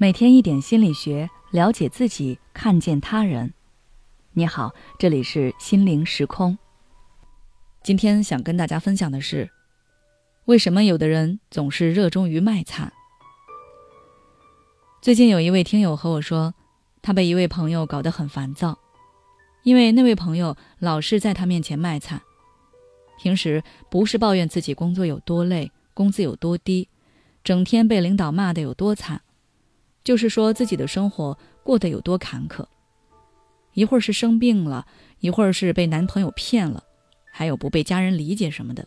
每天一点心理学，了解自己，看见他人。你好，这里是心灵时空。今天想跟大家分享的是，为什么有的人总是热衷于卖惨？最近有一位听友和我说，他被一位朋友搞得很烦躁，因为那位朋友老是在他面前卖惨，平时不是抱怨自己工作有多累，工资有多低，整天被领导骂得有多惨。就是说自己的生活过得有多坎坷，一会儿是生病了，一会儿是被男朋友骗了，还有不被家人理解什么的。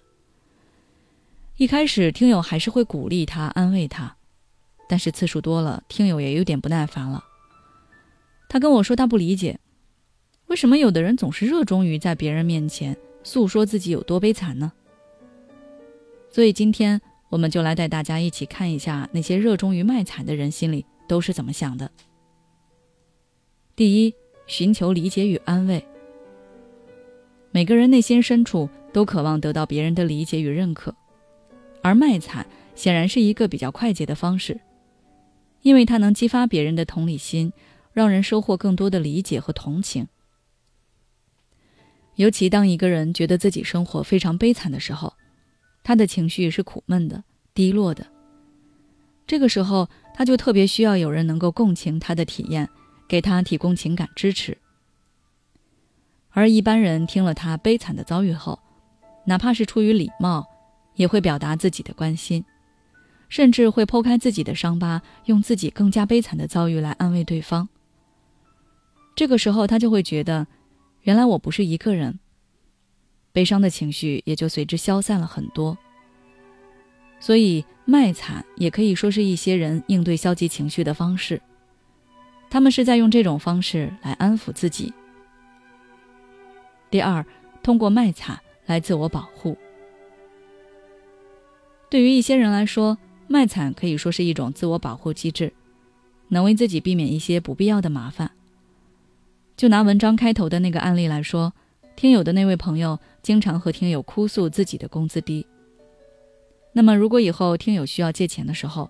一开始听友还是会鼓励他、安慰他，但是次数多了，听友也有点不耐烦了。他跟我说他不理解，为什么有的人总是热衷于在别人面前诉说自己有多悲惨呢？所以今天我们就来带大家一起看一下那些热衷于卖惨的人心里。都是怎么想的？第一，寻求理解与安慰。每个人内心深处都渴望得到别人的理解与认可，而卖惨显然是一个比较快捷的方式，因为它能激发别人的同理心，让人收获更多的理解和同情。尤其当一个人觉得自己生活非常悲惨的时候，他的情绪是苦闷的、低落的。这个时候，他就特别需要有人能够共情他的体验，给他提供情感支持。而一般人听了他悲惨的遭遇后，哪怕是出于礼貌，也会表达自己的关心，甚至会剖开自己的伤疤，用自己更加悲惨的遭遇来安慰对方。这个时候，他就会觉得，原来我不是一个人，悲伤的情绪也就随之消散了很多。所以，卖惨也可以说是一些人应对消极情绪的方式。他们是在用这种方式来安抚自己。第二，通过卖惨来自我保护。对于一些人来说，卖惨可以说是一种自我保护机制，能为自己避免一些不必要的麻烦。就拿文章开头的那个案例来说，听友的那位朋友经常和听友哭诉自己的工资低。那么，如果以后听友需要借钱的时候，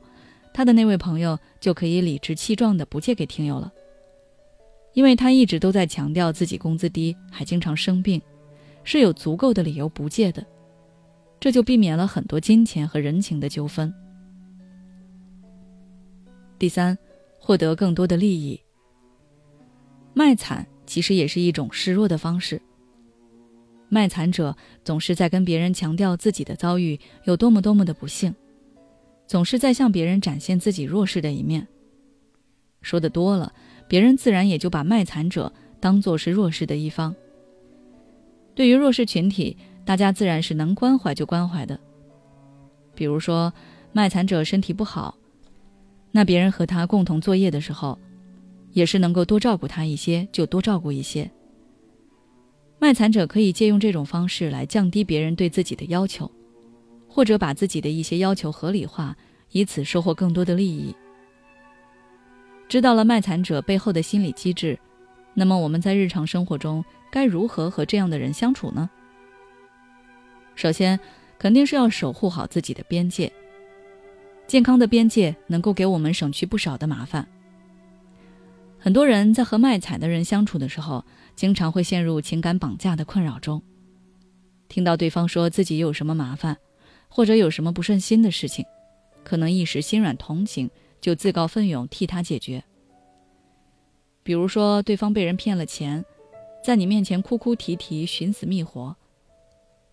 他的那位朋友就可以理直气壮的不借给听友了，因为他一直都在强调自己工资低，还经常生病，是有足够的理由不借的，这就避免了很多金钱和人情的纠纷。第三，获得更多的利益，卖惨其实也是一种示弱的方式。卖惨者总是在跟别人强调自己的遭遇有多么多么的不幸，总是在向别人展现自己弱势的一面。说的多了，别人自然也就把卖惨者当作是弱势的一方。对于弱势群体，大家自然是能关怀就关怀的。比如说，卖惨者身体不好，那别人和他共同作业的时候，也是能够多照顾他一些就多照顾一些。卖惨者可以借用这种方式来降低别人对自己的要求，或者把自己的一些要求合理化，以此收获更多的利益。知道了卖惨者背后的心理机制，那么我们在日常生活中该如何和这样的人相处呢？首先，肯定是要守护好自己的边界。健康的边界能够给我们省去不少的麻烦。很多人在和卖惨的人相处的时候，经常会陷入情感绑架的困扰中。听到对方说自己有什么麻烦，或者有什么不顺心的事情，可能一时心软同情，就自告奋勇替他解决。比如说，对方被人骗了钱，在你面前哭哭啼啼、寻死觅活，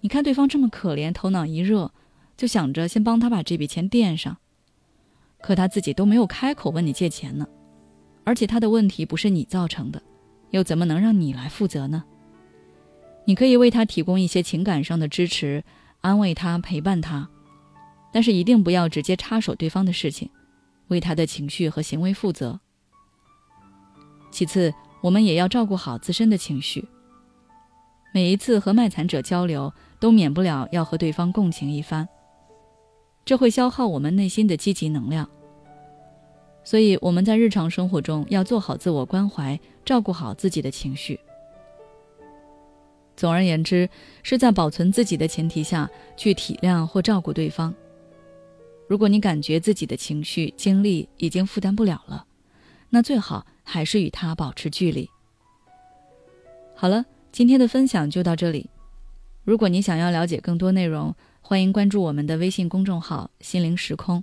你看对方这么可怜，头脑一热，就想着先帮他把这笔钱垫上，可他自己都没有开口问你借钱呢。而且他的问题不是你造成的，又怎么能让你来负责呢？你可以为他提供一些情感上的支持，安慰他，陪伴他，但是一定不要直接插手对方的事情，为他的情绪和行为负责。其次，我们也要照顾好自身的情绪。每一次和卖惨者交流，都免不了要和对方共情一番，这会消耗我们内心的积极能量。所以我们在日常生活中要做好自我关怀，照顾好自己的情绪。总而言之，是在保存自己的前提下去体谅或照顾对方。如果你感觉自己的情绪、精力已经负担不了了，那最好还是与他保持距离。好了，今天的分享就到这里。如果你想要了解更多内容，欢迎关注我们的微信公众号“心灵时空”，